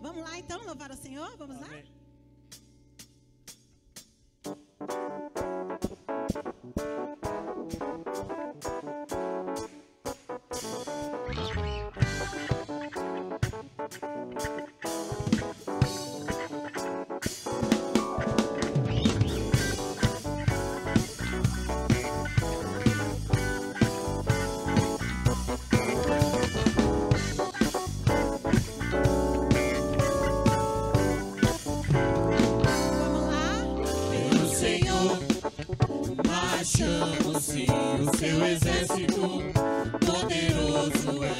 Vamos lá então, louvar ao Senhor? Vamos lá? Amém. Vamos Senhor marchamos-se, o seu exército poderoso é.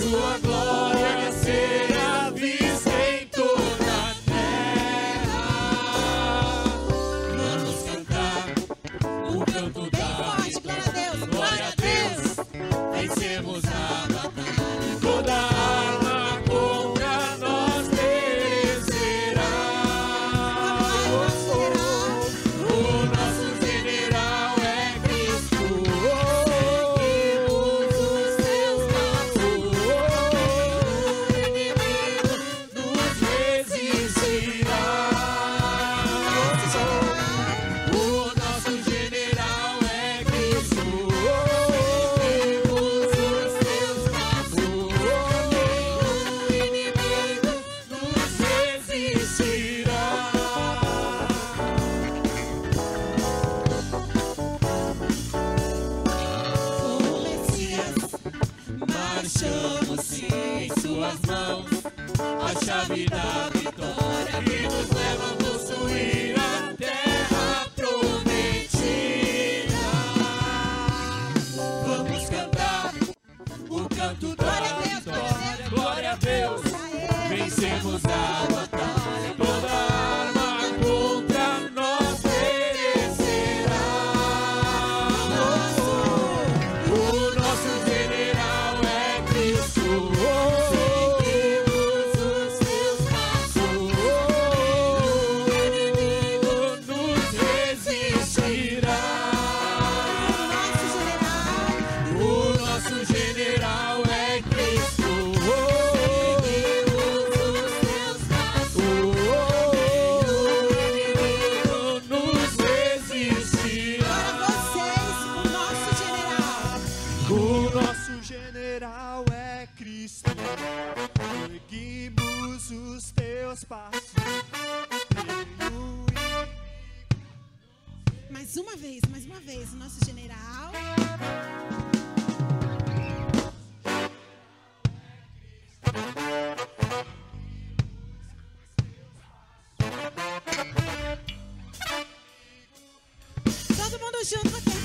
Sua glória será vista em toda a terra. Vamos cantar o canto Bem da forte, glória a Deus. Glória a Deus, vencemos a Marchamos-se em suas mãos a chave da vitória que nos leva a possuir a terra prometida. Vamos cantar o canto da Glória vitória. Glória a Deus, vencemos a batalha. Seguimos os teus passos. Mais uma vez, mais uma vez, o nosso general. Todo mundo junto, você.